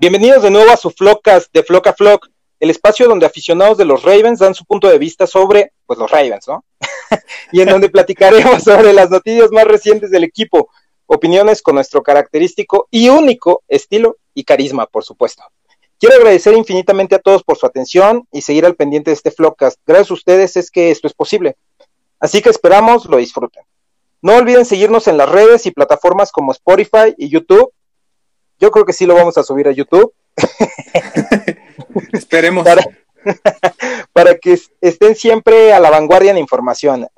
Bienvenidos de nuevo a su Flockcast de Flock a Flock, el espacio donde aficionados de los Ravens dan su punto de vista sobre, pues, los Ravens, ¿no? y en donde platicaremos sobre las noticias más recientes del equipo, opiniones con nuestro característico y único estilo y carisma, por supuesto. Quiero agradecer infinitamente a todos por su atención y seguir al pendiente de este Flockcast. Gracias a ustedes es que esto es posible. Así que esperamos lo disfruten. No olviden seguirnos en las redes y plataformas como Spotify y YouTube. Yo creo que sí lo vamos a subir a YouTube. Esperemos. Para, para, que estén siempre a la vanguardia en información.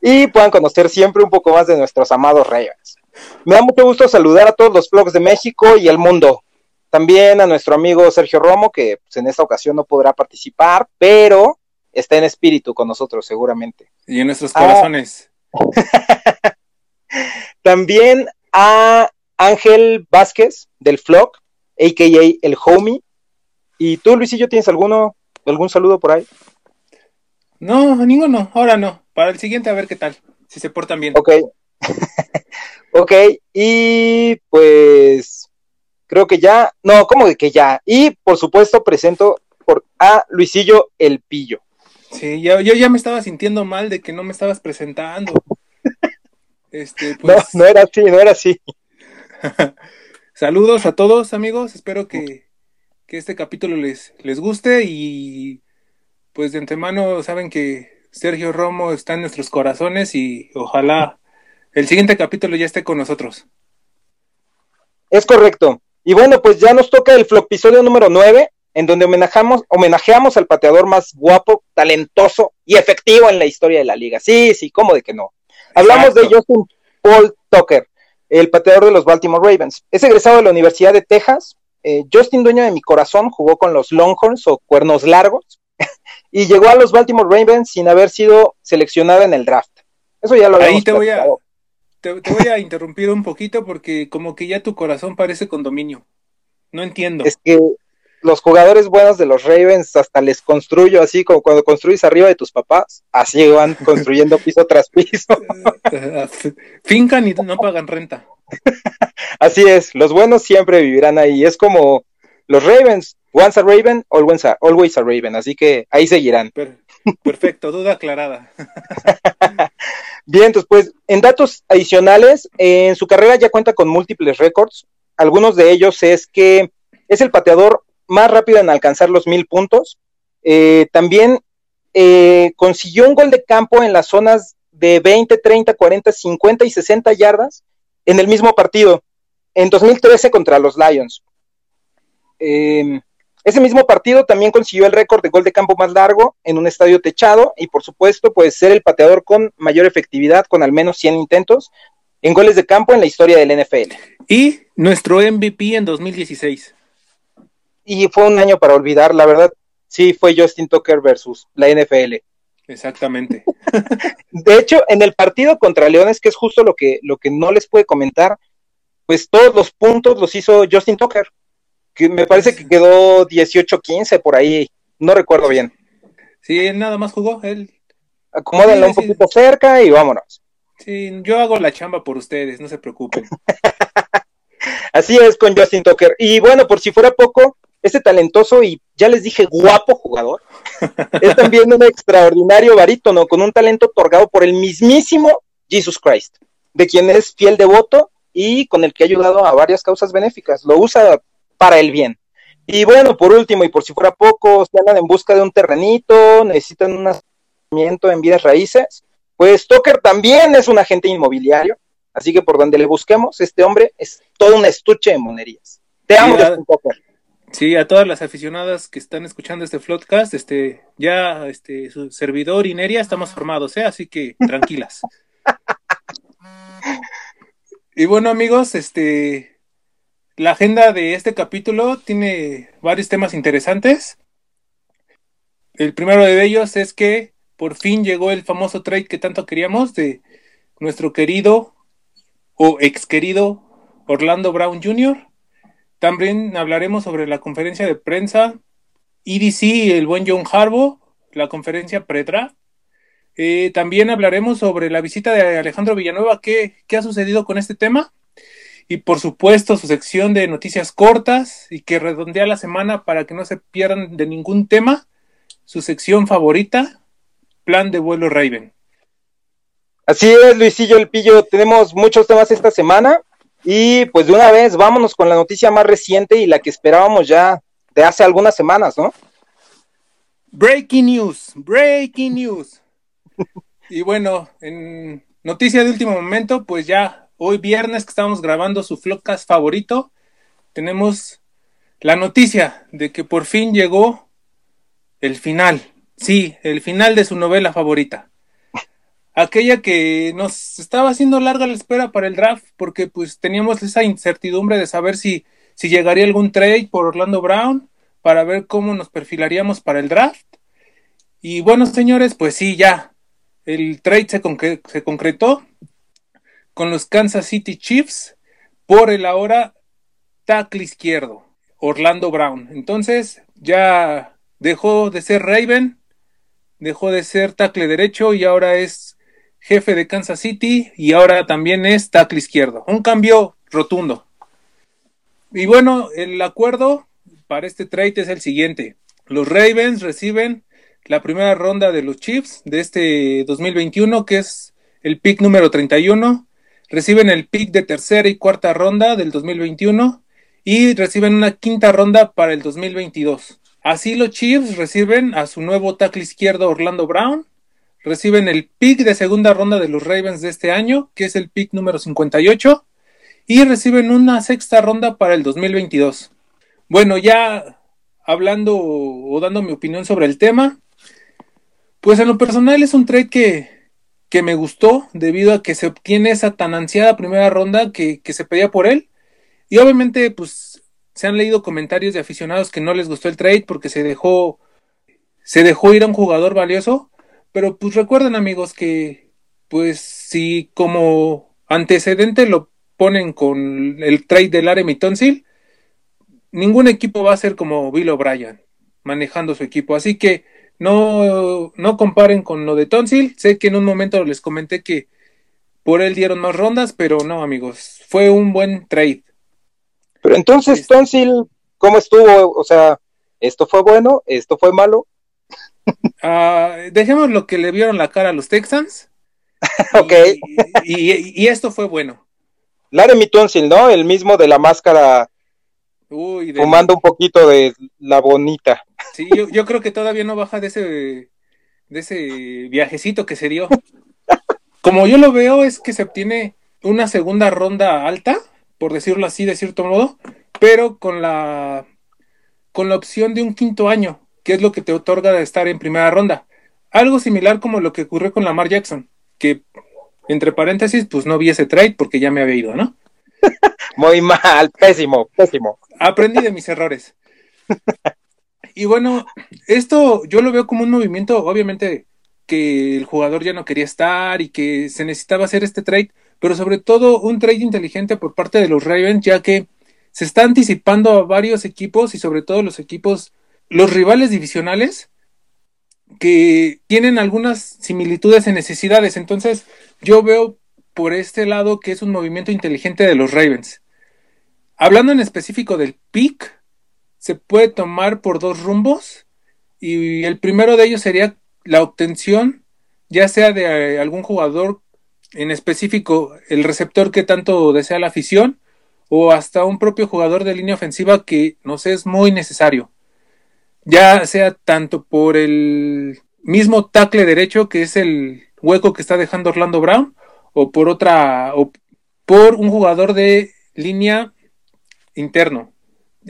Y puedan conocer siempre un poco más de nuestros amados Ravens. Me da mucho gusto saludar a todos los blogs de México y el mundo. También a nuestro amigo Sergio Romo, que pues, en esta ocasión no podrá participar, pero está en espíritu con nosotros seguramente. Y en nuestros corazones. Ah. También a Ángel Vázquez del Flock, a.k.a. el Homie. ¿Y tú, Luisillo, tienes alguno, algún saludo por ahí? No, ninguno, ahora no. Para el siguiente a ver qué tal, si se portan bien. Ok. ok, y pues creo que ya, no, ¿cómo de que ya? Y por supuesto presento por a Luisillo el Pillo. Sí, yo, yo ya me estaba sintiendo mal de que no me estabas presentando. Este, pues... No, no era así, no era así. Saludos a todos amigos, espero que, que este capítulo les, les guste y pues de antemano saben que Sergio Romo está en nuestros corazones y ojalá el siguiente capítulo ya esté con nosotros. Es correcto. Y bueno, pues ya nos toca el episodio número 9, en donde homenajeamos, homenajeamos al pateador más guapo, talentoso y efectivo en la historia de la liga. Sí, sí, ¿cómo de que no? Hablamos de Justin Paul Tucker, el pateador de los Baltimore Ravens. Es egresado de la Universidad de Texas. Eh, Justin, dueño de mi corazón, jugó con los Longhorns o Cuernos Largos y llegó a los Baltimore Ravens sin haber sido seleccionado en el draft. Eso ya lo Ahí te voy a te, voy a interrumpir un poquito porque como que ya tu corazón parece condominio. No entiendo. Es que los jugadores buenos de los Ravens hasta les construyo así como cuando construyes arriba de tus papás, así van construyendo piso tras piso. Fincan y no pagan renta. así es, los buenos siempre vivirán ahí. Es como los Ravens, once a Raven, always a, always a Raven, así que ahí seguirán. Perfecto, duda aclarada. Bien, entonces, pues, en datos adicionales, en su carrera ya cuenta con múltiples récords. Algunos de ellos es que es el pateador más rápido en alcanzar los mil puntos. Eh, también eh, consiguió un gol de campo en las zonas de 20, 30, 40, 50 y 60 yardas en el mismo partido, en 2013 contra los Lions. Eh, ese mismo partido también consiguió el récord de gol de campo más largo en un estadio techado y por supuesto puede ser el pateador con mayor efectividad con al menos 100 intentos en goles de campo en la historia del NFL. Y nuestro MVP en 2016. Y fue un año para olvidar, la verdad, sí fue Justin Tucker versus la NFL. Exactamente. de hecho, en el partido contra Leones, que es justo lo que, lo que no les puede comentar, pues todos los puntos los hizo Justin Tucker que me parece que quedó 18-15 por ahí, no recuerdo bien. Sí, nada más jugó él. Acomódenlo un poquito cerca y vámonos. Sí, yo hago la chamba por ustedes, no se preocupen. Así es con Justin Tucker. Y bueno, por si fuera poco, este talentoso y ya les dije guapo jugador, es también un extraordinario barítono con un talento otorgado por el mismísimo Jesus Christ, de quien es fiel devoto y con el que ha ayudado a varias causas benéficas. Lo usa para el bien. Y bueno, por último, y por si fuera poco, si andan en busca de un terrenito, necesitan un asentamiento en vidas raíces, pues Tucker también es un agente inmobiliario, así que por donde le busquemos, este hombre es todo un estuche de monerías. Te amo, sí, Sí, a todas las aficionadas que están escuchando este Floodcast, este, ya este, su servidor y Neria estamos formados, ¿eh? así que tranquilas. y bueno, amigos, este, la agenda de este capítulo tiene varios temas interesantes. El primero de ellos es que por fin llegó el famoso trade que tanto queríamos de nuestro querido o ex querido Orlando Brown Jr. También hablaremos sobre la conferencia de prensa EDC, el buen John Harbaugh, la conferencia Pretra. Eh, también hablaremos sobre la visita de Alejandro Villanueva, qué, qué ha sucedido con este tema. y por supuesto su sección de noticias cortas y que redondea la semana para que no se pierdan de ningún tema, su sección favorita, Plan de vuelo Raven. Así es, Luisillo El Pillo, tenemos muchos temas esta semana y pues de una vez vámonos con la noticia más reciente y la que esperábamos ya de hace algunas semanas, ¿no? Breaking news, breaking news. y bueno, en noticia de último momento, pues ya hoy viernes que estamos grabando su Flockcast favorito, tenemos la noticia de que por fin llegó el final. Sí, el final de su novela favorita aquella que nos estaba haciendo larga la espera para el draft, porque pues teníamos esa incertidumbre de saber si, si llegaría algún trade por Orlando Brown, para ver cómo nos perfilaríamos para el draft. Y bueno, señores, pues sí, ya, el trade se, se concretó con los Kansas City Chiefs por el ahora tackle izquierdo, Orlando Brown. Entonces, ya dejó de ser Raven, dejó de ser tackle derecho y ahora es jefe de Kansas City y ahora también es tackle izquierdo. Un cambio rotundo. Y bueno, el acuerdo para este trade es el siguiente. Los Ravens reciben la primera ronda de los Chiefs de este 2021, que es el pick número 31. Reciben el pick de tercera y cuarta ronda del 2021 y reciben una quinta ronda para el 2022. Así los Chiefs reciben a su nuevo tackle izquierdo Orlando Brown, reciben el pick de segunda ronda de los Ravens de este año, que es el pick número 58, y reciben una sexta ronda para el 2022. Bueno, ya hablando o dando mi opinión sobre el tema, pues en lo personal es un trade que, que me gustó debido a que se obtiene esa tan ansiada primera ronda que, que se pedía por él. Y obviamente, pues se han leído comentarios de aficionados que no les gustó el trade porque se dejó, se dejó ir a un jugador valioso. Pero pues recuerden amigos que pues si como antecedente lo ponen con el trade del Aremi Tonsil, ningún equipo va a ser como Bill O'Brien manejando su equipo. Así que no, no comparen con lo de Tonsil. Sé que en un momento les comenté que por él dieron más rondas, pero no amigos, fue un buen trade. Pero entonces Tonsil, ¿cómo estuvo? O sea, ¿esto fue bueno? ¿Esto fue malo? Uh, dejemos lo que le vieron la cara a los Texans. ok. Y, esto fue bueno. Larry Tonsil, ¿no? El mismo de la máscara. Fumando un poquito de la bonita. Sí, yo, creo que todavía no baja de ese, de ese viajecito que se dio. Como yo lo veo, es que se obtiene una segunda ronda alta, por decirlo así, de cierto modo, pero con la, con la opción de un quinto año ¿Qué es lo que te otorga de estar en primera ronda. Algo similar como lo que ocurrió con Lamar Jackson, que entre paréntesis, pues no vi ese trade porque ya me había ido, ¿no? Muy mal, pésimo, pésimo. Aprendí de mis errores. y bueno, esto yo lo veo como un movimiento, obviamente, que el jugador ya no quería estar y que se necesitaba hacer este trade, pero sobre todo un trade inteligente por parte de los Ravens, ya que se está anticipando a varios equipos y sobre todo los equipos los rivales divisionales que tienen algunas similitudes en necesidades. Entonces, yo veo por este lado que es un movimiento inteligente de los Ravens. Hablando en específico del pick, se puede tomar por dos rumbos y el primero de ellos sería la obtención ya sea de eh, algún jugador en específico el receptor que tanto desea la afición o hasta un propio jugador de línea ofensiva que nos es muy necesario ya sea tanto por el mismo tackle derecho, que es el hueco que está dejando Orlando Brown, o por otra, o por un jugador de línea interno.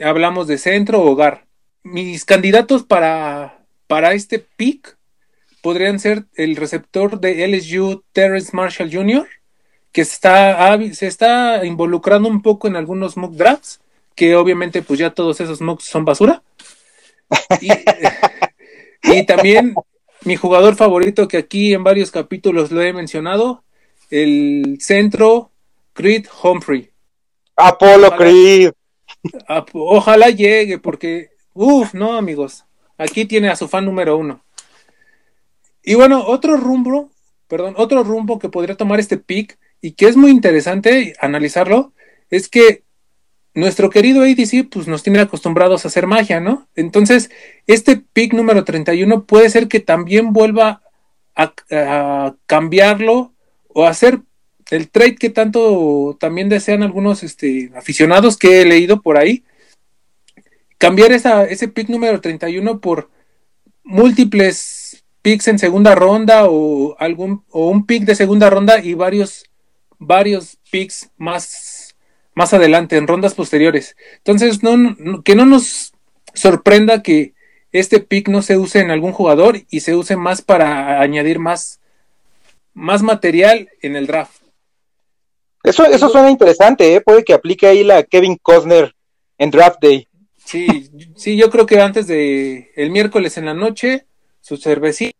Hablamos de centro o hogar. Mis candidatos para, para este pick podrían ser el receptor de LSU Terrence Marshall Jr., que está, se está involucrando un poco en algunos mock drafts, que obviamente pues ya todos esos mocks son basura. Y, también mi jugador favorito, que aquí en varios capítulos lo he mencionado, el centro Creed Humphrey. Apolo Creed. Ojalá llegue, porque, uff, no, amigos. Aquí tiene a su fan número uno. Y bueno, otro rumbo, perdón, otro rumbo que podría tomar este pick y que es muy interesante analizarlo, es que nuestro querido ADC pues nos tiene acostumbrados a hacer magia, ¿no? Entonces, este pick número 31 puede ser que también vuelva a, cambiarlo o hacer el trade que tanto también desean algunos este, aficionados que he leído por ahí. Cambiar esa, ese pick número 31 por múltiples picks en segunda ronda o algún o un pick de segunda ronda y varios varios picks más más adelante en rondas posteriores. Entonces, no, que no nos sorprenda que este pick no se use en algún jugador y se use más para añadir más más material en el draft. Eso, eso suena interesante, ¿eh? puede que aplique ahí la Kevin Costner en Draft Day. Sí, sí, yo creo que antes de el miércoles en la noche, su cervecita,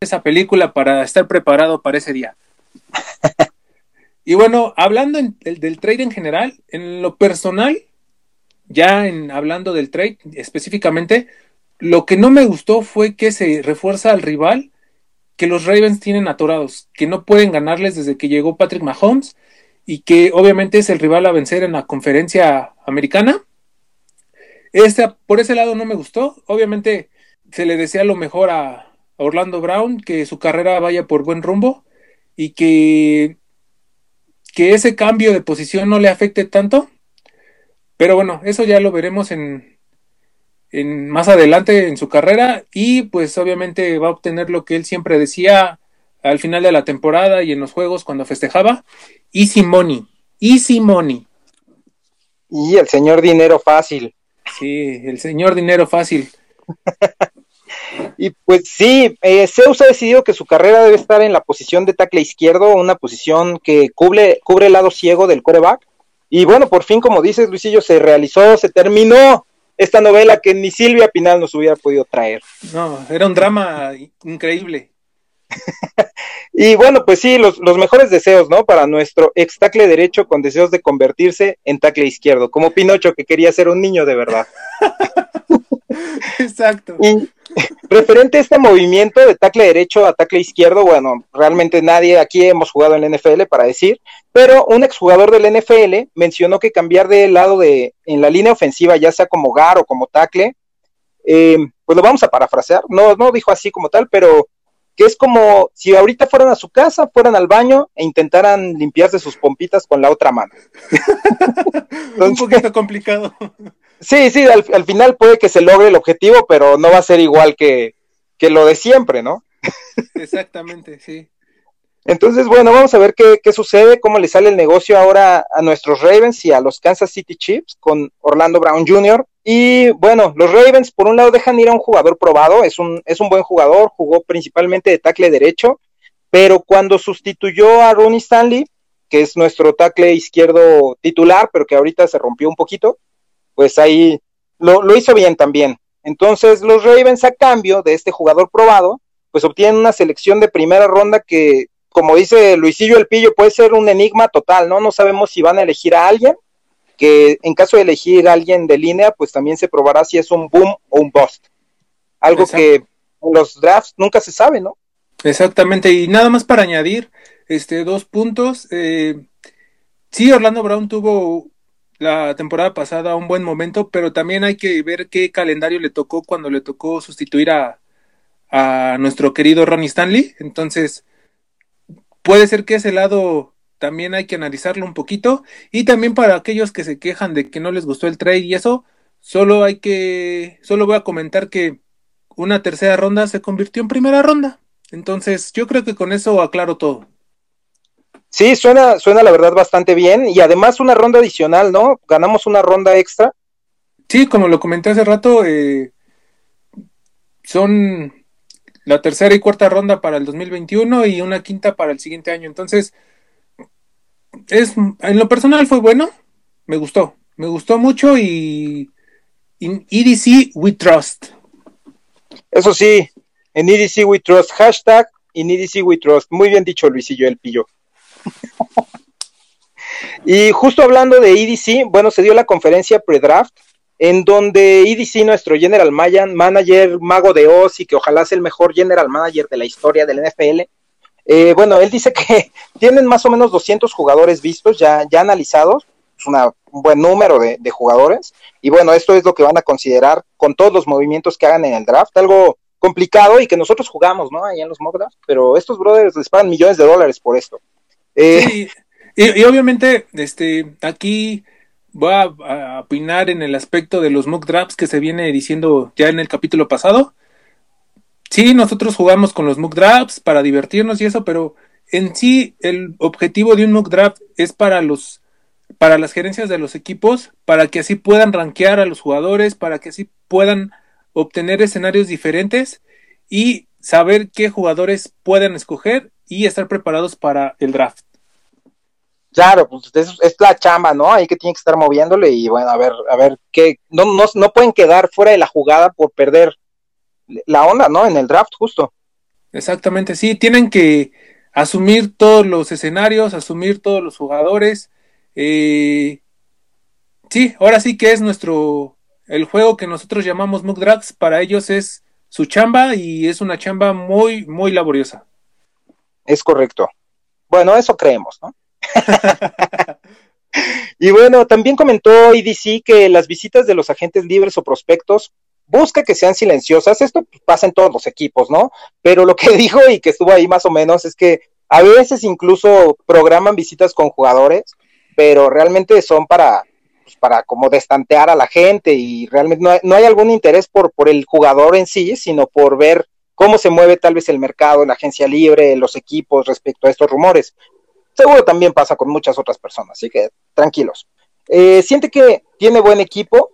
esa película para estar preparado para ese día. y bueno, hablando del trade en general, en lo personal, ya en hablando del trade específicamente, lo que no me gustó fue que se refuerza al rival que los Ravens tienen atorados, que no pueden ganarles desde que llegó Patrick Mahomes y que obviamente es el rival a vencer en la conferencia americana este, por ese lado no me gustó. Obviamente se le desea lo mejor a, Orlando Brown, que su carrera vaya por buen rumbo y que, que ese cambio de posición no le afecte tanto. Pero bueno, eso ya lo veremos en, en más adelante en su carrera y pues obviamente va a obtener lo que él siempre decía al final de la temporada y en los juegos cuando festejaba, easy money, easy money. Y el señor dinero fácil. Sí, el señor dinero fácil. y pues sí, eh, Zeus ha decidido que su carrera debe estar en la posición de tackle izquierdo, una posición que cubre, cubre el lado ciego del coreback. Y bueno, por fin, como dices, Luisillo, se realizó, se terminó esta novela que ni Silvia Pinal nos hubiera podido traer. No, era un drama increíble. y bueno, pues sí, los, los, mejores deseos, ¿no? Para nuestro ex tackle derecho con deseos de convertirse en tackle izquierdo, como Pinocho que quería ser un niño de verdad. Exacto. Y referente a este movimiento de tackle derecho a tackle izquierdo, bueno, realmente nadie aquí hemos jugado en la NFL para decir, pero un exjugador del NFL mencionó que cambiar de lado de en la línea ofensiva, ya sea como gar o como tackle, eh, pues lo vamos a parafrasear, no, no dijo así como tal, pero que es como si ahorita fueran a su casa, fueran al baño e intentaran limpiarse sus pompitas con la otra mano. Un poquito complicado. Sí, sí, al, final puede que se logre el objetivo, pero no va a ser igual que, que lo de siempre, ¿no? Exactamente, sí. Entonces, bueno, vamos a ver qué, qué, sucede, cómo le sale el negocio ahora a nuestros Ravens y a los Kansas City Chiefs con Orlando Brown Jr. Y bueno, los Ravens por un lado dejan ir a un jugador probado, es un, es un buen jugador, jugó principalmente de tackle derecho, pero cuando sustituyó a Ronnie Stanley, que es nuestro tackle izquierdo titular, pero que ahorita se rompió un poquito, pues ahí lo, lo hizo bien también. Entonces los Ravens a cambio de este jugador probado, pues obtienen una selección de primera ronda que como dice Luisillo El Pillo, puede ser un enigma total, ¿no? No sabemos si van a elegir a alguien, que en caso de elegir a alguien de línea, pues también se probará si es un boom o un bust. Algo que en los drafts nunca se sabe, ¿no? Exactamente, y nada más para añadir, este, dos puntos. Eh, sí, Orlando Brown tuvo la temporada pasada un buen momento, pero también hay que ver qué calendario le tocó cuando le tocó sustituir a, a nuestro querido Ronnie Stanley. Entonces, puede ser que ese lado también hay que analizarlo un poquito. Y también para aquellos que se quejan de que no les gustó el trade y eso, solo hay que, solo voy a comentar que una tercera ronda se convirtió en primera ronda. Entonces, yo creo que con eso aclaro todo. Sí, suena, suena la verdad bastante bien. Y además una ronda adicional, ¿no? Ganamos una ronda extra. Sí, como lo comenté hace rato, eh, son la tercera y cuarta ronda para el 2021 y una quinta para el siguiente año. Entonces, es, en lo personal fue bueno, me gustó, me gustó mucho y en EDC we trust. Eso sí, en EDC we trust, hashtag en EDC we trust. Muy bien dicho, Luisillo el pillo. Y justo hablando de EDC, bueno, se dio la conferencia pre-draft en donde EDC, nuestro general manager, mago de Oz y que ojalá sea el mejor general manager de la historia del NFL, eh, bueno, él dice que tienen más o menos 200 jugadores vistos, ya, ya analizados, un buen número de, jugadores. Y bueno, esto es lo que van a considerar con todos los movimientos que hagan en el draft. Algo complicado y que nosotros jugamos, ¿no? Ahí en los mock drafts, pero estos brothers les pagan millones de dólares por esto. Eh, y, obviamente, este, aquí voy a, opinar en el aspecto de los mock drafts que se viene diciendo ya en el capítulo pasado. Sí, nosotros jugamos con los mock drafts para divertirnos y eso, pero en sí el objetivo de un mock draft es para los para las gerencias de los equipos, para que así puedan rankear a los jugadores, para que así puedan obtener escenarios diferentes y saber qué jugadores pueden escoger y estar preparados para el draft. Claro, pues es, la chamba, ¿no? Hay que tiene que estar moviéndole y bueno, a ver, a ver qué, no, no, no pueden quedar fuera de la jugada por perder la onda, ¿no? En el draft, justo. Exactamente, sí, tienen que asumir todos los escenarios, asumir todos los jugadores. Eh, sí, ahora sí que es nuestro, el juego que nosotros llamamos Mook Drags, para ellos es su chamba y es una chamba muy, muy laboriosa. Es correcto. Bueno, eso creemos, ¿no? y bueno, también comentó EDC que las visitas de los agentes libres o prospectos busca que sean silenciosas. Esto pasa en todos los equipos, ¿no? Pero lo que dijo y que estuvo ahí más o menos es que a veces incluso programan visitas con jugadores, pero realmente son para, pues, para como destantear a la gente y realmente no hay, no hay algún interés por, por el jugador en sí, sino por ver cómo se mueve tal vez el mercado, la agencia libre, los equipos respecto a estos rumores. Seguro también pasa con muchas otras personas, así que tranquilos. Eh, siente que tiene buen equipo,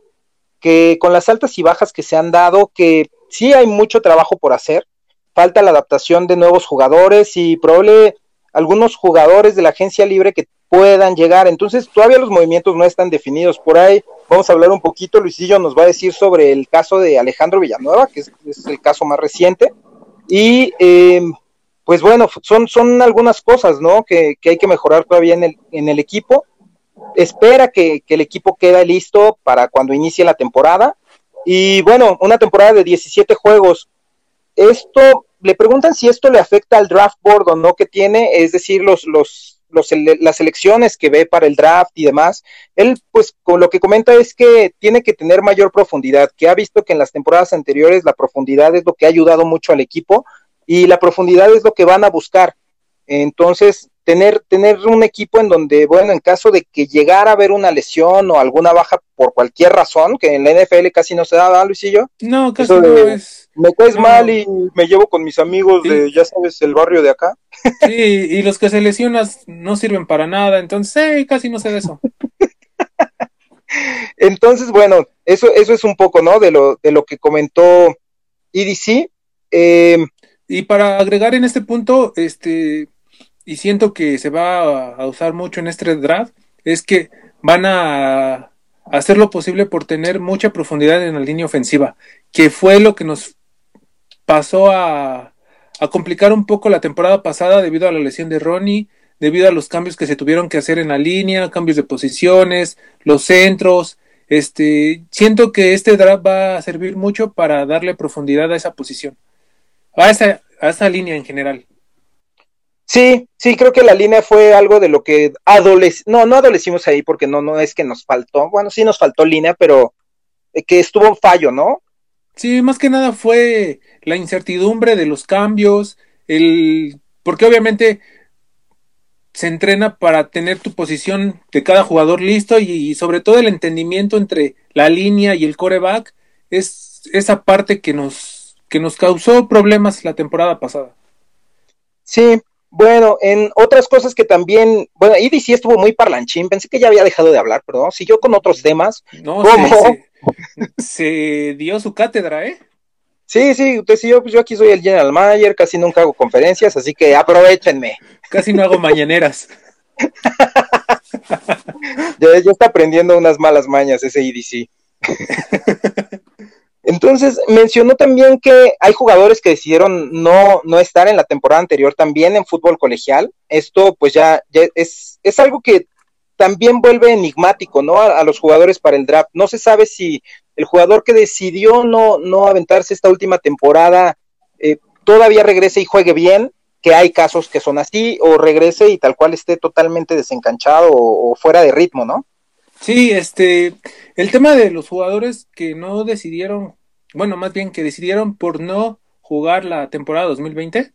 que con las altas y bajas que se han dado, que sí hay mucho trabajo por hacer, falta la adaptación de nuevos jugadores y probable algunos jugadores de la agencia libre que puedan llegar. Entonces, todavía los movimientos no están definidos. Por ahí vamos a hablar un poquito. Luisillo nos va a decir sobre el caso de Alejandro Villanueva, que es, el caso más reciente. Y eh, pues bueno, son, son algunas cosas, ¿no? Que, que hay que mejorar todavía en el, en el equipo espera que, el equipo quede listo para cuando inicie la temporada. Y bueno, una temporada de 17 juegos. Esto, le preguntan si esto le afecta al draft board o no que tiene, es decir, los, los, los, las elecciones que ve para el draft y demás. Él, pues, con lo que comenta es que tiene que tener mayor profundidad, que ha visto que en las temporadas anteriores la profundidad es lo que ha ayudado mucho al equipo y la profundidad es lo que van a buscar. Entonces, tener, tener un equipo en donde, bueno, en caso de que llegara a haber una lesión o alguna baja por cualquier razón, que en la NFL casi no se da, ¿verdad, Luisillo? No, casi no es. Me caes mal y me llevo con mis amigos de, ya sabes, el barrio de acá. Sí, y los que se lesionan no sirven para nada, entonces casi no sé de eso. entonces, bueno, eso, eso es un poco, ¿no? De lo, de lo que comentó EDC. Eh, y para agregar en este punto, este, y siento que se va a usar mucho en este draft, es que van a hacer lo posible por tener mucha profundidad en la línea ofensiva, que fue lo que nos pasó a, a complicar un poco la temporada pasada debido a la lesión de Ronnie, debido a los cambios que se tuvieron que hacer en la línea, cambios de posiciones, los centros. Este, siento que este draft va a servir mucho para darle profundidad a esa posición, a esa, a esa línea en general. Sí, sí, creo que la línea fue algo de lo que adolec no, no adolecimos ahí porque no, no es que nos faltó, bueno, sí nos faltó línea, pero eh, que estuvo un fallo, ¿no? Sí, más que nada fue la incertidumbre de los cambios, el, porque obviamente se entrena para tener tu posición de cada jugador listo y, sobre todo el entendimiento entre la línea y el coreback es esa parte que nos, que nos causó problemas la temporada pasada. Sí, bueno, en otras cosas que también, bueno, sí estuvo muy parlanchín, pensé que ya había dejado de hablar, pero siguió con otros temas. No, ¿Cómo? Se, dio su cátedra, ¿eh? Sí, sí, pues yo, pues yo aquí soy el general manager, casi nunca hago conferencias, así que aprovechenme. Casi no hago mañaneras. ya, ya, está aprendiendo unas malas mañas ese EDC. Entonces, mencionó también que hay jugadores que decidieron no, no estar en la temporada anterior también en fútbol colegial. Esto pues ya, es, es algo que también vuelve enigmático, ¿no? A, los jugadores para el draft. No se sabe si el jugador que decidió no, no aventarse esta última temporada eh, todavía regrese y juegue bien, que hay casos que son así, o regrese y tal cual esté totalmente desencanchado o fuera de ritmo, ¿no? Sí, este, el tema de los jugadores que no decidieron, bueno, más bien que decidieron por no jugar la temporada 2020,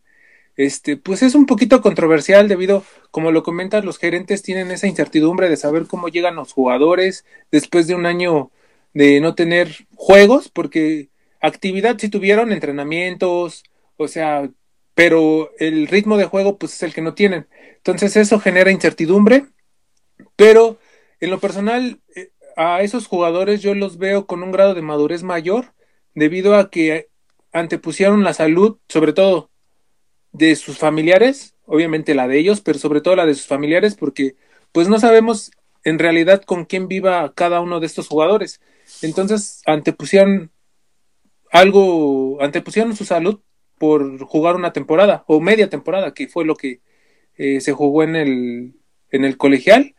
este, pues es un poquito controversial debido, como lo comentas, los gerentes tienen esa incertidumbre de saber cómo llegan los jugadores después de un año de no tener juegos, porque actividad sí tuvieron, entrenamientos, o sea, pero el ritmo de juego pues es el que no tienen. Entonces eso genera incertidumbre, pero en lo personal eh, a esos jugadores yo los veo con un grado de madurez mayor debido a que antepusieron la salud, sobre todo de sus familiares, obviamente la de ellos, pero sobre todo la de sus familiares, porque pues no sabemos en realidad con quién viva cada uno de estos jugadores. Entonces antepusieron algo, antepusieron su salud por jugar una temporada o media temporada, que fue lo que eh, se jugó en el, en el colegial.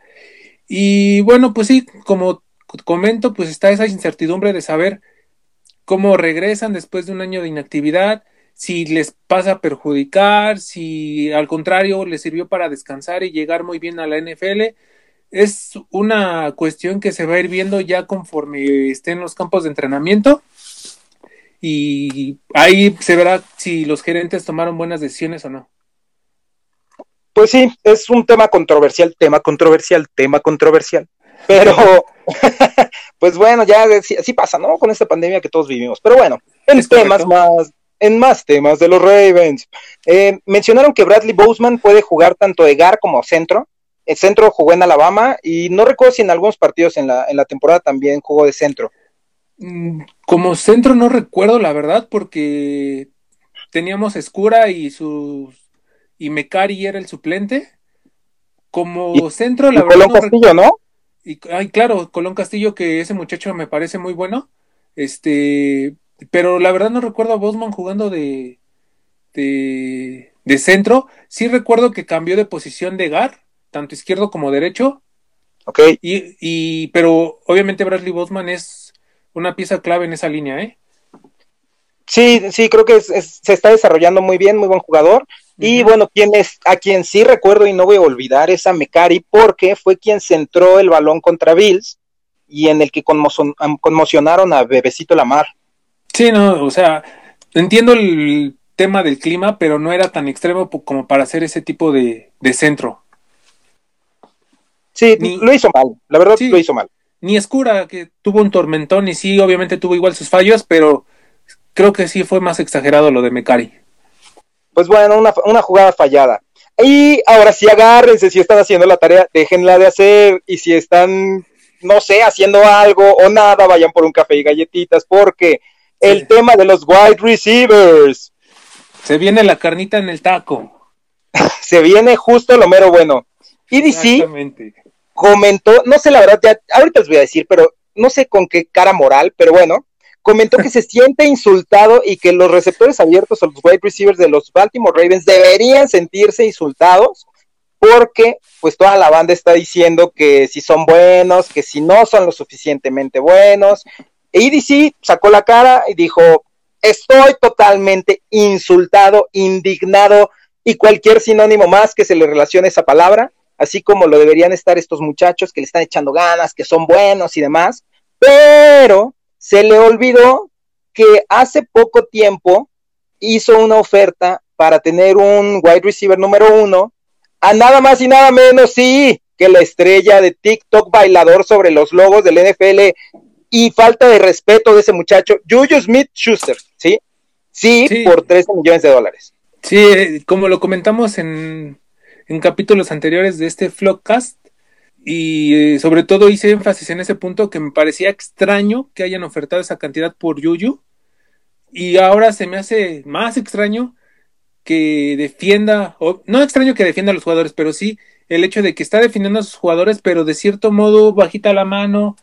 Y bueno, pues sí, como comento, pues está esa incertidumbre de saber cómo regresan después de un año de inactividad, si les pasa a perjudicar, si al contrario les sirvió para descansar y llegar muy bien a la NFL. Es una cuestión que se va a ir viendo ya conforme estén los campos de entrenamiento y ahí se verá si los gerentes tomaron buenas decisiones o no. Pues sí, es un tema controversial, tema controversial, tema controversial. Pero, pues bueno, ya así, pasa, ¿no? Con esta pandemia que todos vivimos. Pero bueno, en temas más, en más temas de los Ravens. Eh, mencionaron que Bradley Boseman puede jugar tanto de GAR como centro. El centro jugó en Alabama y no recuerdo si en algunos partidos en la, en la temporada también jugó de centro. Mm, como centro no recuerdo la verdad porque teníamos Escura y sus y Mecari era el suplente. Como centro, la verdad. Colón Castillo, ¿no? Y, ay, claro, Colón Castillo, que ese muchacho me parece muy bueno. Este, pero la verdad no recuerdo a Bosman jugando de, de, de centro. Sí recuerdo que cambió de posición de Gar, tanto izquierdo como derecho. Ok. Y, y, pero obviamente Bradley Bosman es una pieza clave en esa línea, ¿eh? Sí, sí, creo que se está desarrollando muy bien, muy buen jugador. Y bueno, quien es, a quien sí recuerdo y no voy a olvidar es a Mecari, porque fue quien centró el balón contra Bills y en el que conmocionaron a Bebecito Lamar. Sí, no, o sea, entiendo el tema del clima, pero no era tan extremo como para hacer ese tipo de, centro. Sí, lo hizo mal, la verdad lo hizo mal. Ni Escura, que tuvo un tormentón y sí, obviamente tuvo igual sus fallos, pero creo que sí fue más exagerado lo de Mecari pues bueno, una, una jugada fallada. Y ahora sí agárrense, si están haciendo la tarea, déjenla de hacer. Y si están, no sé, haciendo algo o nada, vayan por un café y galletitas, porque el tema de los wide receivers. Se viene la carnita en el taco. Se viene justo lo mero bueno. EDC comentó, no sé la verdad, ya ahorita les voy a decir, pero no sé con qué cara moral, pero bueno, comentó que se siente insultado y que los receptores abiertos o los wide receivers de los Baltimore Ravens deberían sentirse insultados porque pues toda la banda está diciendo que si son buenos, que si no son lo suficientemente buenos. E EDC sacó la cara y dijo, estoy totalmente insultado, indignado y cualquier sinónimo más que se le relacione esa palabra, así como lo deberían estar estos muchachos que le están echando ganas, que son buenos y demás, pero se le olvidó que hace poco tiempo hizo una oferta para tener un wide receiver número uno a nada más y nada menos, sí, que la estrella de TikTok bailador sobre los logos del NFL y falta de respeto de ese muchacho, Juju Smith Schuster, ¿sí? Sí, por 13 millones de dólares. Sí, como lo comentamos en, en capítulos anteriores de este Flockcast, y eh, sobre todo hice énfasis en ese punto que me parecía extraño que hayan ofertado esa cantidad por Yuyu. Y ahora se me hace más extraño que defienda, o, no extraño que defienda a los jugadores, pero sí el hecho de que está defendiendo a sus jugadores, pero de cierto modo bajita la mano,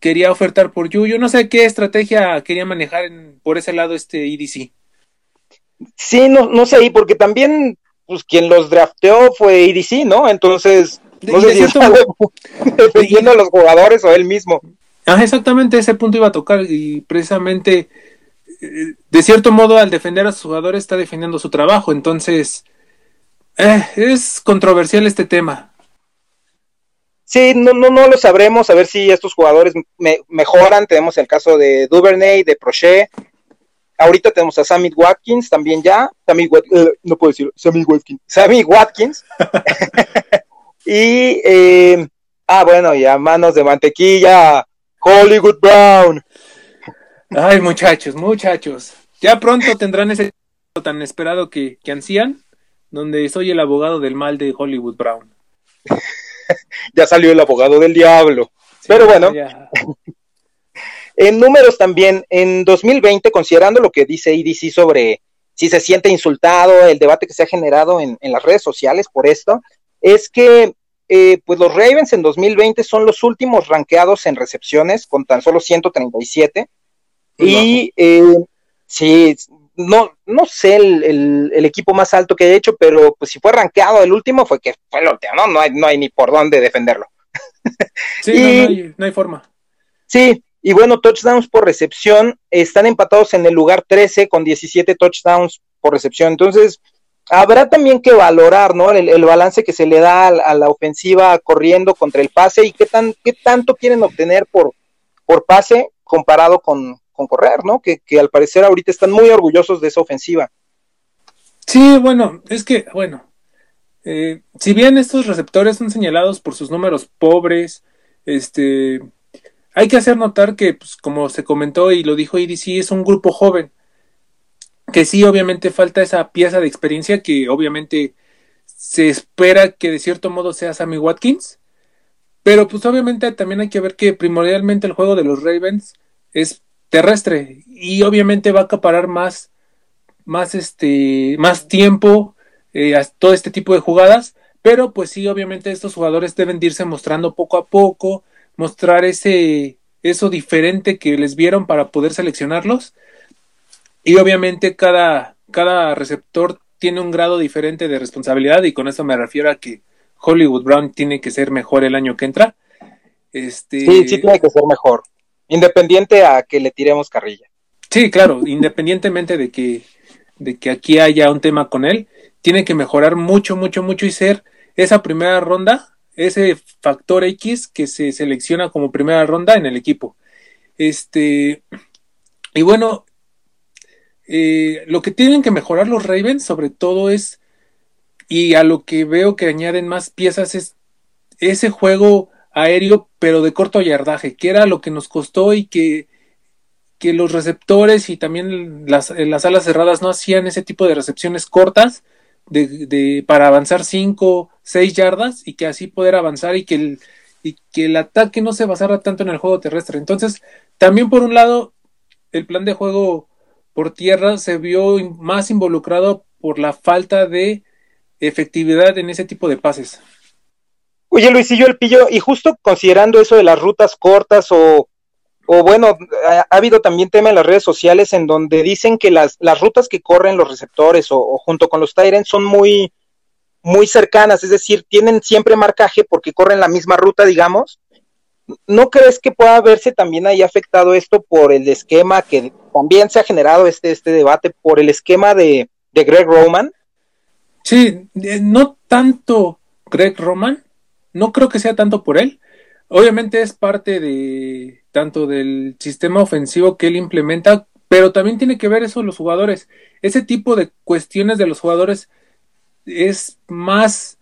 quería ofertar por Yuyu. No sé qué estrategia quería manejar por ese lado este EDC. Sí, no, no sé, porque también pues quien los drafteó fue EDC, ¿no? Entonces no sé si está defendiendo a los jugadores o él mismo. Ah, exactamente, ese punto iba a tocar y precisamente, eh, de cierto modo, al defender a sus jugadores está defendiendo su trabajo, entonces eh, es controversial este tema. Sí, no, no, no lo sabremos, a ver si estos jugadores mejoran. Tenemos el caso de Duvernay, de Prochet. Ahorita tenemos a Sammy Watkins también ya. Sammy eh, no puedo decir, Sammy Watkins. Sammy Watkins. y, eh, ah, bueno, ya manos de mantequilla, Hollywood Brown. Ay, muchachos, muchachos. Ya pronto tendrán ese tan esperado que, que ansían, donde soy el abogado del mal de Hollywood Brown. ya salió el abogado del diablo. Pero bueno, en números también, en 2020, considerando lo que dice IDC sobre si se siente insultado, el debate que se ha generado en, las redes sociales por esto, es que eh, pues los Ravens en 2020 son los últimos rankeados en recepciones con tan solo 137. Y eh, sí, no, no sé el, equipo más alto que he hecho, pero pues si fue rankeado el último fue que fue el último, ¿no? No hay, no hay ni por dónde defenderlo. Sí, no, hay, forma. Sí, y bueno, touchdowns por recepción están empatados en el lugar 13 con 17 touchdowns por recepción. Entonces, habrá también que valorar, ¿no? El, balance que se le da a, la ofensiva corriendo contra el pase y qué, tan, qué tanto quieren obtener por, por pase comparado con, con correr, ¿no? Que, al parecer ahorita están muy orgullosos de esa ofensiva. Sí, bueno, es que, bueno, eh, si bien estos receptores son señalados por sus números pobres, este, hay que hacer notar que, pues, como se comentó y lo dijo IDC, es un grupo joven, que sí, obviamente falta esa pieza de experiencia que obviamente se espera que de cierto modo sea Sammy Watkins, pero pues obviamente también hay que ver que primordialmente el juego de los Ravens es terrestre y obviamente va a acaparar más más este más tiempo eh, a todo este tipo de jugadas. Pero pues sí obviamente estos jugadores deben irse mostrando poco a poco mostrar ese eso diferente que les vieron para poder seleccionarlos y obviamente cada cada receptor tiene un grado diferente de responsabilidad y con eso me refiero a que Hollywood Brown tiene que ser mejor el año que entra este sí sí tiene que ser mejor Independiente a que le tiremos carrilla. Sí, claro, independientemente de que, de que aquí haya un tema con él, tiene que mejorar mucho, mucho, mucho y ser esa primera ronda, ese factor X que se selecciona como primera ronda en el equipo. Este, y bueno, eh, lo que tienen que mejorar los Ravens sobre todo es, y a lo que veo que añaden más piezas es ese juego aéreo, pero de corto yardaje, que era lo que nos costó y que, que los receptores y también las, las alas cerradas no hacían ese tipo de recepciones cortas de, para avanzar 5, 6 yardas y que así poder avanzar y que, el, y que el ataque no se basara tanto en el juego terrestre. Entonces, también por un lado, el plan de juego por tierra se vio más involucrado por la falta de efectividad en ese tipo de pases. Oye, Luisillo El Pillo, y justo considerando eso de las rutas cortas o, o bueno, ha, habido también tema en las redes sociales en donde dicen que las, las rutas que corren los receptores o, junto con los Tyrants son muy, muy cercanas, es decir, tienen siempre marcaje porque corren la misma ruta, digamos. ¿No crees que pueda verse también ahí afectado esto por el esquema que también se ha generado este, este debate por el esquema de, de Greg Roman? Sí, eh, no tanto Greg Roman, no creo que sea tanto por él. Obviamente es parte de tanto del sistema ofensivo que él implementa, pero también tiene que ver eso los jugadores. Ese tipo de cuestiones de los jugadores es más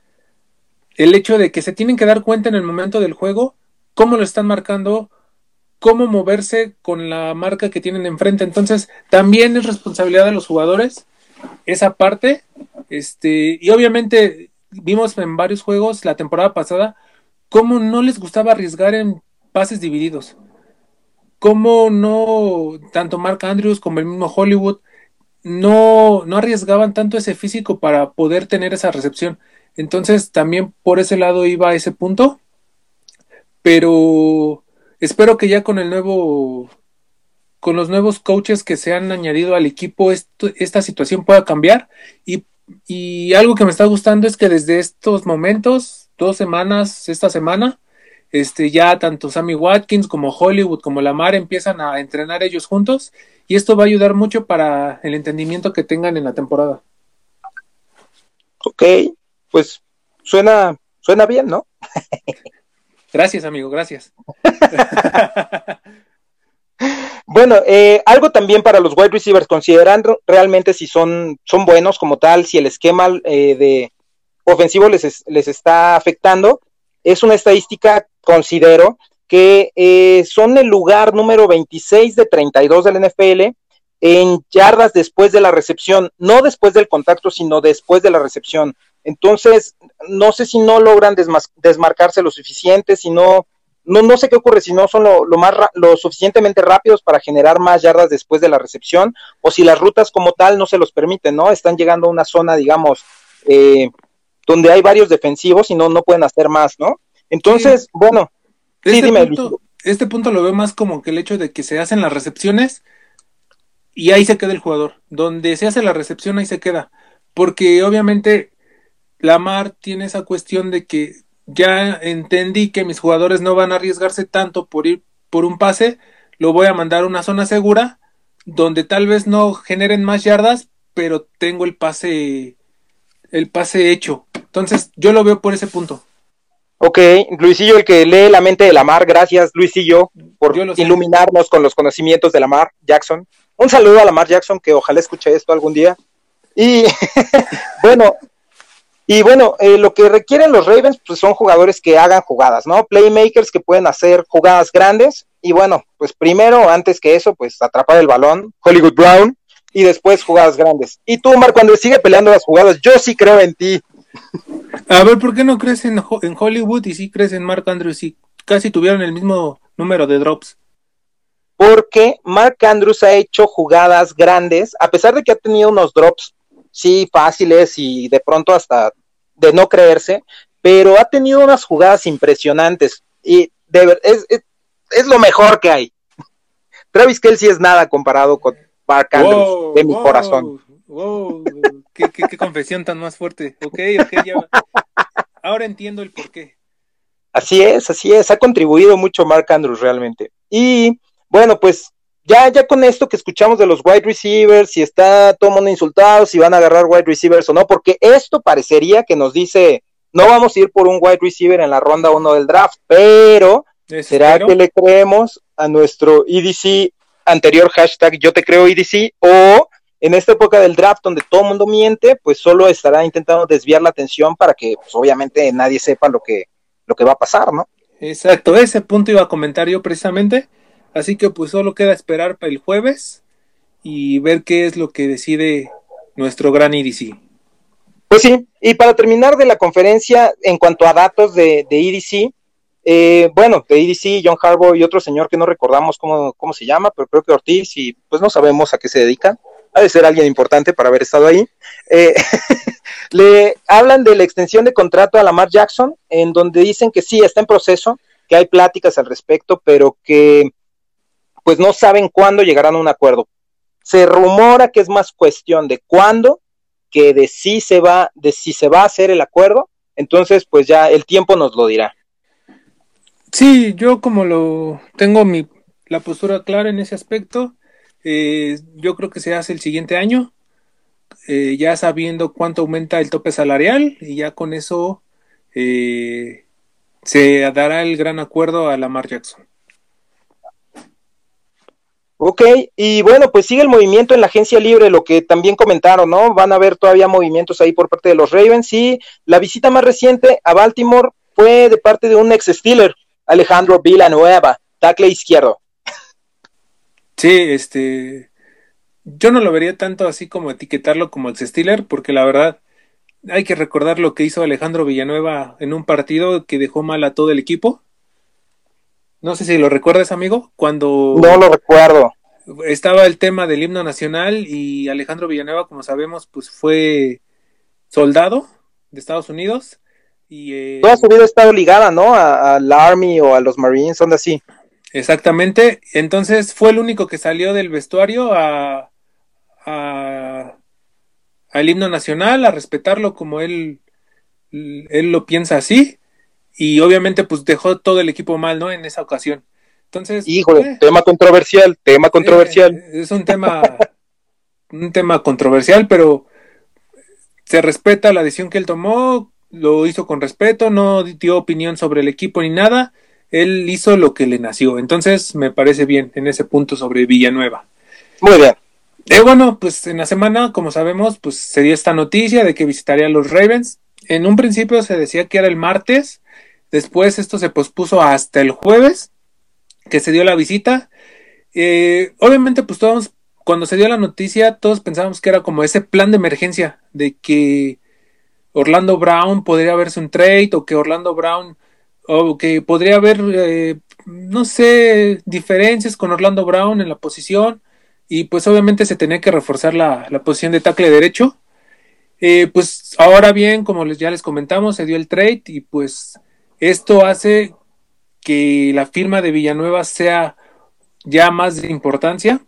el hecho de que se tienen que dar cuenta en el momento del juego cómo lo están marcando, cómo moverse con la marca que tienen enfrente. Entonces, también es responsabilidad de los jugadores esa parte. Este, y obviamente vimos en varios juegos la temporada pasada cómo no les gustaba arriesgar en pases divididos. Cómo no, tanto Mark Andrews como el mismo Hollywood, no, no arriesgaban tanto ese físico para poder tener esa recepción. Entonces también por ese lado iba ese punto. Pero espero que ya con el nuevo, con los nuevos coaches que se han añadido al equipo, esta situación pueda cambiar y y algo que me está gustando es que desde estos momentos, dos semanas, esta semana, este, ya tanto Sammy Watkins como Hollywood como Lamar empiezan a entrenar ellos juntos y esto va a ayudar mucho para el entendimiento que tengan en la temporada. Ok, pues suena, suena bien, ¿no? Gracias, amigo, gracias. bueno, eh, algo también para los wide receivers, considerando realmente si son, son buenos como tal, si el esquema eh, de ofensivo les, les está afectando, es una estadística, considero, que eh, son el lugar número 26 de 32 del NFL en yardas después de la recepción, no después del contacto, sino después de la recepción. Entonces, no sé si no logran desmarcarse lo suficiente, si no, no, no sé qué ocurre, si no son lo, más lo suficientemente rápidos para generar más yardas después de la recepción, o si las rutas como tal no se los permiten, ¿no? Están llegando a una zona, digamos, eh, donde hay varios defensivos y no, no pueden hacer más, ¿no? Entonces, bueno, este, punto, este punto lo veo más como que el hecho de que se hacen las recepciones y ahí se queda el jugador. Donde se hace la recepción, ahí se queda. Porque obviamente Lamar tiene esa cuestión de que ya entendí que mis jugadores no van a arriesgarse tanto por ir por un pase, lo voy a mandar a una zona segura donde tal vez no generen más yardas, pero tengo el pase el pase hecho. Entonces, yo lo veo por ese punto. Ok, Luisillo, el que lee la mente de la mar, gracias Luisillo por iluminarnos con los conocimientos de la mar, Jackson. Un saludo a la mar Jackson, que ojalá escuche esto algún día. Y bueno, y bueno, eh, lo que requieren los Ravens pues son jugadores que hagan jugadas, ¿no? Playmakers que pueden hacer jugadas grandes. Y bueno, pues primero, antes que eso, pues atrapar el balón, Hollywood Brown, y después jugadas grandes. Y tú, Mar, cuando sigue peleando las jugadas, yo sí creo en ti. A ver, ¿por qué no crees en, Hollywood y sí crees en Mark Andrews y casi tuvieron el mismo número de drops? Porque Mark Andrews ha hecho jugadas grandes, a pesar de que ha tenido unos drops, sí, fáciles y de pronto hasta de no creerse, pero ha tenido unas jugadas impresionantes y de, es, es, lo mejor que hay. Travis Kelsey es nada comparado con Mark Andrews de mi corazón. Wow, qué, confesión tan más fuerte. Ok, ok, ya. Ahora entiendo el porqué. Así es, así es. Ha contribuido mucho Mark Andrews realmente. Y bueno, pues ya, ya con esto que escuchamos de los wide receivers, si está todo el mundo insultado, si van a agarrar wide receivers o no, porque esto parecería que nos dice, no vamos a ir por un wide receiver en la ronda 1 del draft, pero ¿será que le creemos a nuestro EDC anterior hashtag yo te creo EDC o en esta época del draft donde todo el mundo miente, pues solo estará intentando desviar la atención para que pues, obviamente nadie sepa lo que, lo que va a pasar, ¿no? Exacto, ese punto iba a comentar yo precisamente, así que pues solo queda esperar para el jueves y ver qué es lo que decide nuestro gran IDC. Pues sí, y para terminar de la conferencia, en cuanto a datos de, de IDC, eh, bueno, de IDC, John Harbaugh y otro señor que no recordamos cómo, cómo se llama, pero creo que Ortiz, y pues no sabemos a qué se dedican ha de ser alguien importante para haber estado ahí, eh, le hablan de la extensión de contrato a Lamar Jackson, en donde dicen que sí, está en proceso, que hay pláticas al respecto, pero que pues no saben cuándo llegarán a un acuerdo. Se rumora que es más cuestión de cuándo que de si se va, de si se va a hacer el acuerdo, entonces pues ya el tiempo nos lo dirá. Sí, yo como lo tengo mi la postura clara en ese aspecto, eh, yo creo que se hace el siguiente año, eh, ya sabiendo cuánto aumenta el tope salarial y ya con eso eh, se dará el gran acuerdo a Lamar Jackson. Ok, y bueno, pues sigue el movimiento en la agencia libre, lo que también comentaron, ¿no? Van a haber todavía movimientos ahí por parte de los Ravens y la visita más reciente a Baltimore fue de parte de un ex Steeler, Alejandro Villanueva, tackle izquierdo. Sí, este. Yo no lo vería tanto así como etiquetarlo como ex Steeler, porque la verdad hay que recordar lo que hizo Alejandro Villanueva en un partido que dejó mal a todo el equipo. No sé si lo recuerdas, amigo, cuando... No lo recuerdo. Estaba el tema del himno nacional y Alejandro Villanueva, como sabemos, pues fue soldado de Estados Unidos. Y, eh... Toda su vida ha estado ligada, ¿no? Al Army o a los Marines, son así. Exactamente. Entonces fue el único que salió del vestuario a, al himno nacional, a respetarlo como él, él lo piensa así. Y obviamente pues dejó todo el equipo mal, ¿no? En esa ocasión. Entonces. Híjole, eh, tema controversial, tema controversial. Eh, es un tema, un tema controversial, pero se respeta la decisión que él tomó. lo hizo con respeto, no dio opinión sobre el equipo ni nada, él hizo lo que le nació. Entonces me parece bien en ese punto sobre Villanueva. Muy bien. Eh, bueno, pues en la semana, como sabemos, pues se dio esta noticia de que visitaría a los Ravens. En un principio se decía que era el martes, después esto se pospuso hasta el jueves, que se dio la visita. Eh, obviamente, pues todos, cuando se dio la noticia, todos pensábamos que era como ese plan de emergencia, de que Orlando Brown podría verse un trade o que Orlando Brown o que podría haber, eh, no sé, diferencias con Orlando Brown en la posición y pues obviamente se tenía que reforzar la, posición de tackle derecho. Eh, pues ahora bien, como les, ya les comentamos, se dio el trade y pues esto hace que la firma de Villanueva sea ya más de importancia,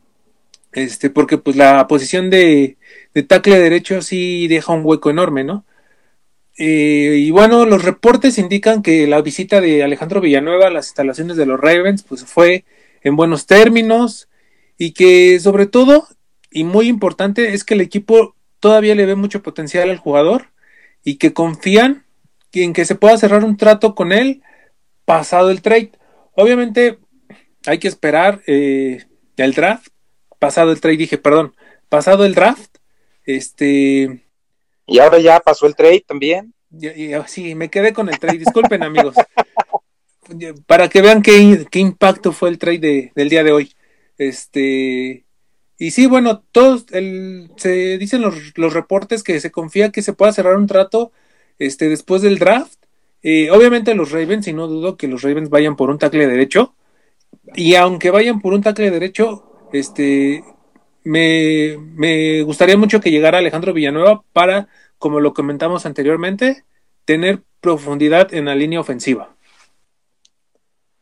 este, porque pues la posición de, de tackle derecho sí deja un hueco enorme, ¿no? Eh, y bueno, los reportes indican que la visita de Alejandro Villanueva a las instalaciones de los Ravens pues fue en buenos términos y que sobre todo y muy importante es que el equipo todavía le ve mucho potencial al jugador y que confían en que se pueda cerrar un trato con él pasado el trade. Obviamente hay que esperar eh, el draft, pasado el trade dije, perdón, pasado el draft, este y ahora ya pasó el trade también. sí, me quedé con el trade. Disculpen, amigos. Para que vean qué, impacto fue el trade del día de hoy. Este. Y sí, bueno, todos el, se dicen los, los, reportes que se confía que se pueda cerrar un trato este, después del draft. Eh, obviamente los Ravens, y no dudo que los Ravens vayan por un tackle derecho. Y aunque vayan por un tackle derecho, este, me, me gustaría mucho que llegara Alejandro Villanueva para como lo comentamos anteriormente, tener profundidad en la línea ofensiva.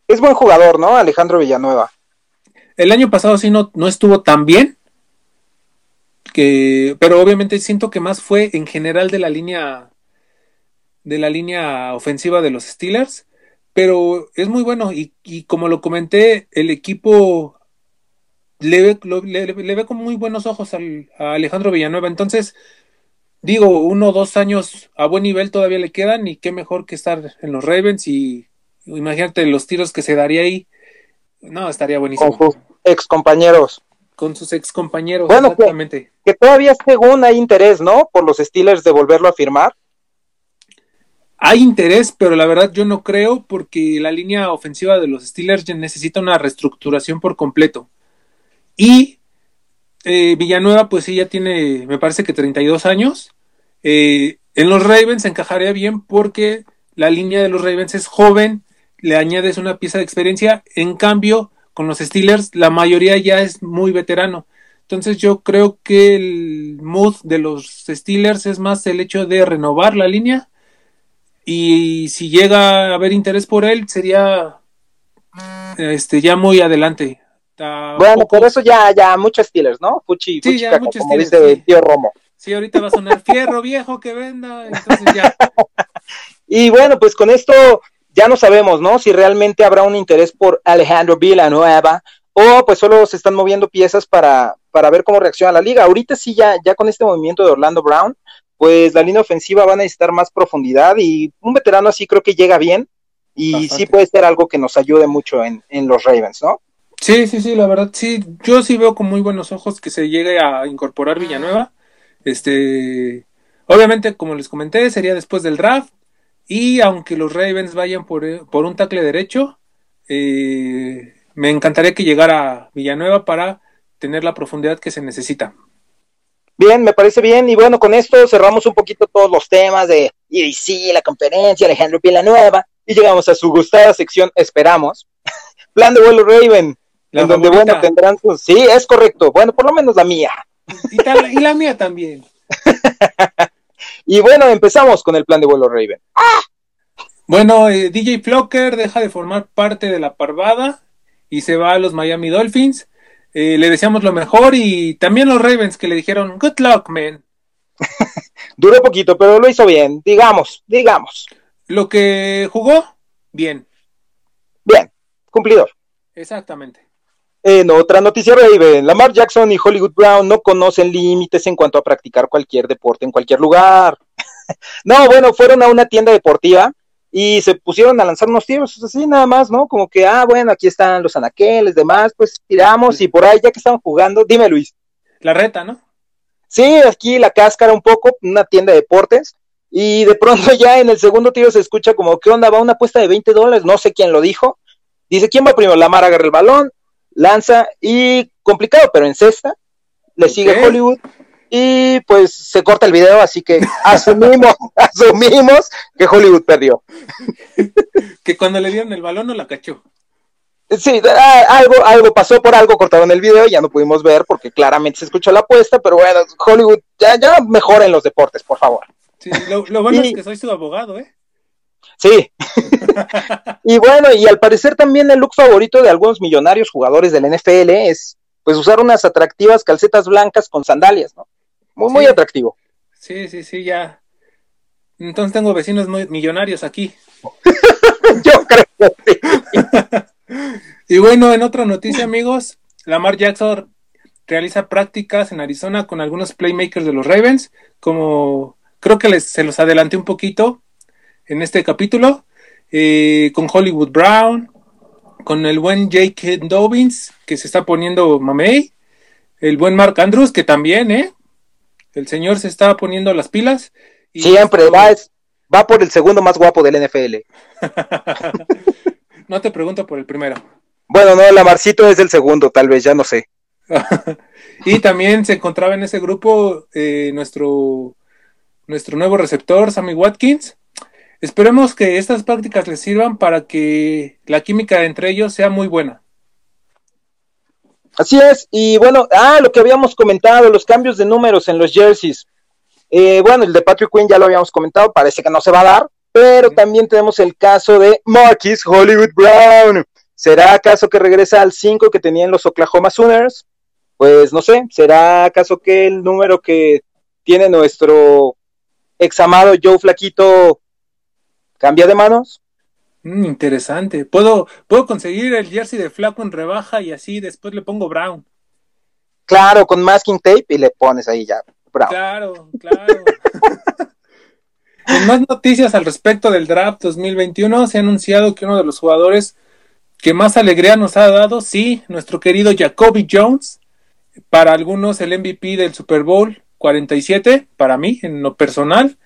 Es buen jugador, ¿no? Alejandro Villanueva. El año pasado sí no, no estuvo tan bien, que, pero obviamente siento que más fue en general de la línea de la línea ofensiva de los Steelers, pero es muy bueno y, como lo comenté, el equipo le ve, le, ve con muy buenos ojos al, a Alejandro Villanueva, entonces digo, uno o dos años a buen nivel todavía le quedan y qué mejor que estar en los Ravens y imagínate los tiros que se daría ahí. No, estaría buenísimo. Con sus ex compañeros. Con sus ex compañeros, bueno, exactamente. Que, todavía según hay interés, ¿no? Por los Steelers de volverlo a firmar. Hay interés, pero la verdad yo no creo porque la línea ofensiva de los Steelers necesita una reestructuración por completo. Y eh, Villanueva, pues sí, ya tiene, me parece que 32 años. Eh, en los Ravens encajaría bien porque la línea de los Ravens es joven, le añades una pieza de experiencia. En cambio, con los Steelers, la mayoría ya es muy veterano. Entonces yo creo que el mood de los Steelers es más el hecho de renovar la línea y si llega a haber interés por él sería este ya muy adelante bueno, por eso ya, ya, muchos Steelers, ¿no? Fuchi, sí, ya muchos Steelers. tío Romo. Sí, ahorita va a sonar fierro viejo que venda, entonces ya. y bueno, pues con esto ya no sabemos, ¿no? Si realmente habrá un interés por Alejandro Villanueva o pues solo se están moviendo piezas para, para ver cómo reacciona la liga. Ahorita sí, ya, ya con este movimiento de Orlando Brown, pues la línea ofensiva va a necesitar más profundidad y un veterano así creo que llega bien y sí puede ser algo que nos ayude mucho en, en los Ravens, ¿no? Sí, sí, sí, la verdad, sí, yo sí veo con muy buenos ojos que se llegue a incorporar Villanueva. Este, obviamente, como les comenté, sería después del draft. Y aunque los Ravens vayan por, por un tackle derecho, eh, me encantaría que llegara Villanueva para tener la profundidad que se necesita. Bien, me parece bien. Y bueno, con esto cerramos un poquito todos los temas de y sí, la conferencia, Alejandro Villanueva. Y llegamos a su gustada sección, esperamos. Plan de vuelo Raven en donde, bueno, tendrán sus... Sí, es correcto. Bueno, por lo menos la mía. Y, la mía también. y bueno, empezamos con el plan de vuelo Raven. Bueno, eh, DJ Flocker deja de formar parte de la parvada y se va a los Miami Dolphins. Eh, le deseamos lo mejor y también los Ravens que le dijeron good luck, man. Duró poquito, pero lo hizo bien, digamos, digamos. Lo que jugó, bien. Bien, cumplidor. Exactamente. En otra noticia, Raven, Lamar Jackson y Hollywood Brown no conocen límites en cuanto a practicar cualquier deporte en cualquier lugar. no, bueno, fueron a una tienda deportiva y se pusieron a lanzar unos tiros, así nada más, ¿no? Como que, ah, bueno, aquí están los anaqueles, demás, pues tiramos y por ahí, ya que estaban jugando, dime Luis. La reta, ¿no? Sí, aquí la cáscara un poco, una tienda de deportes, y de pronto ya en el segundo tiro se escucha como, ¿qué onda? Va una apuesta de 20 dólares, no sé quién lo dijo. Dice, ¿quién va primero? Lamar agarra el balón, lanza y complicado, pero en cesta, le sigue Hollywood y pues se corta el video, así que asumimos, asumimos que Hollywood perdió. que cuando le dieron el balón no la cachó. Sí, algo, algo pasó por algo, cortaron el video, ya no pudimos ver porque claramente se escuchó la apuesta, pero bueno, Hollywood, ya, ya mejoren los deportes, por favor. Sí, lo, bueno es que soy su abogado, ¿eh? Sí. y bueno, y al parecer también el look favorito de algunos millonarios jugadores del NFL es pues usar unas atractivas calcetas blancas con sandalias, ¿no? Muy, muy atractivo. Sí, sí, sí, ya. Entonces tengo vecinos muy millonarios aquí. Yo creo que sí. y bueno, en otra noticia, amigos, Lamar Jackson realiza prácticas en Arizona con algunos playmakers de los Ravens, como creo que les, se los adelanté un poquito en este capítulo, eh, con Hollywood Brown, con el buen Jake Dobbins, que se está poniendo mamey, el buen Mark Andrews, que también, ¿eh? El señor se está poniendo las pilas. Y Siempre va, va por el segundo más guapo del NFL. no te pregunto por el primero. Bueno, no, Lamarcito es el segundo, tal vez, ya no sé. y también se encontraba en ese grupo eh, nuestro, nuestro nuevo receptor, Sammy Watkins. Esperemos que estas prácticas les sirvan para que la química entre ellos sea muy buena. Así es, y bueno, ah, lo que habíamos comentado, los cambios de números en los jerseys. Eh, bueno, el de Patrick Quinn ya lo habíamos comentado, parece que no se va a dar, pero también tenemos el caso de Marquis Hollywood Brown. ¿Será acaso que regresa al 5 que tenían los Oklahoma Sooners? Pues no sé, ¿será acaso que el número que tiene nuestro examado Joe Flaquito cambia de manos? Mm, interesante. Puedo, puedo conseguir el jersey de Flaco en rebaja y así después le pongo Brown. Claro, con masking tape y le pones ahí ya Brown. Claro, claro. en más noticias al respecto del draft 2021, se ha anunciado que uno de los jugadores que más alegría nos ha dado, sí, nuestro querido Jacoby Jones, para algunos el MVP del Super Bowl 47, para mí en lo personal,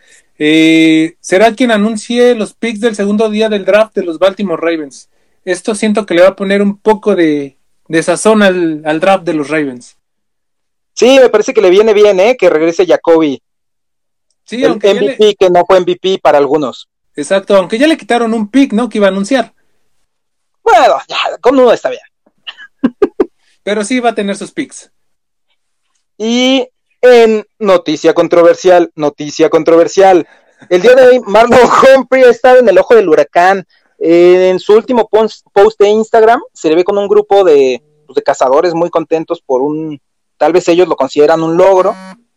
eh, será quien anuncie los picks del segundo día del draft de los Baltimore Ravens. Esto siento que le va a poner un poco de, sazón al, draft de los Ravens. Sí, me parece que le viene bien, ¿eh? Que regrese Jacoby. Sí, aunque MVP que no fue MVP para algunos. Exacto, aunque ya le quitaron un pick, ¿no? Que iba a anunciar. Bueno, ya, con uno está bien. Pero sí va a tener sus picks. Y en noticia controversial, noticia controversial. El día de hoy, Marlon Humphrey ha estado en el ojo del huracán. Eh, en su último post, de Instagram se le ve con un grupo de, pues, de cazadores muy contentos por un, tal vez ellos lo consideran un logro,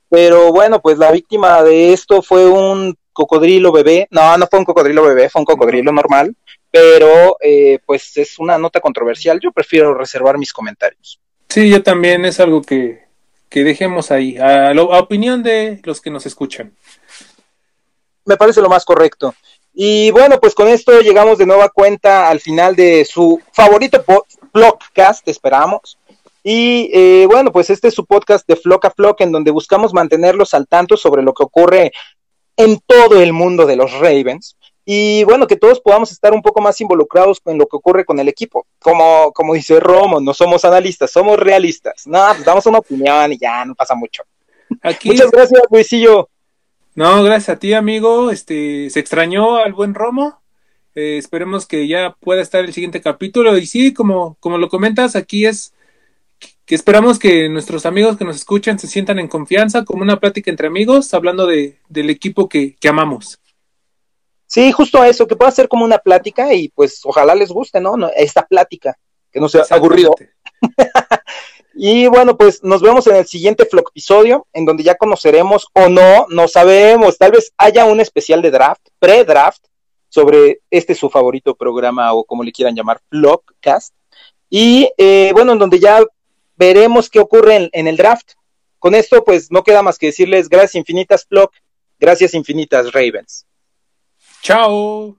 pero bueno, pues la víctima de esto fue un cocodrilo bebé. No, no fue un cocodrilo bebé, fue un cocodrilo normal, pero eh, pues es una nota controversial. Yo prefiero reservar mis comentarios. Sí, yo también es algo que, que dejemos ahí, a la opinión de los que nos escuchan. Me parece lo más correcto. Y bueno, pues con esto llegamos de nueva cuenta al final de su favorito podcast, esperamos. Y eh, bueno, pues este es su podcast de Flock a Flock, en donde buscamos mantenerlos al tanto sobre lo que ocurre en todo el mundo de los Ravens y bueno, que todos podamos estar un poco más involucrados en lo que ocurre con el equipo. Como, como dice Romo, no somos analistas, somos realistas. No, pues damos una opinión y ya, no pasa mucho. Muchas gracias, Luisillo. No, gracias a ti, amigo. Este, se extrañó al buen Romo. Eh, esperemos que ya pueda estar el siguiente capítulo. Y sí, como, como lo comentas, aquí es que esperamos que nuestros amigos que nos escuchan se sientan en confianza, como una plática entre amigos, hablando de, del equipo que, que amamos. Sí, justo eso, que pueda ser como una plática y pues ojalá les guste, ¿no? Esta plática, que no sea aburrido. y bueno, pues nos vemos en el siguiente Flock episodio, en donde ya conoceremos o no, no sabemos, tal vez haya un especial de draft, pre-draft, sobre este su favorito programa o como le quieran llamar, Flockcast. Y eh, bueno, en donde ya veremos qué ocurre en, en, el draft. Con esto, pues no queda más que decirles gracias infinitas, Flock, Gracias infinitas, Ravens. Chao.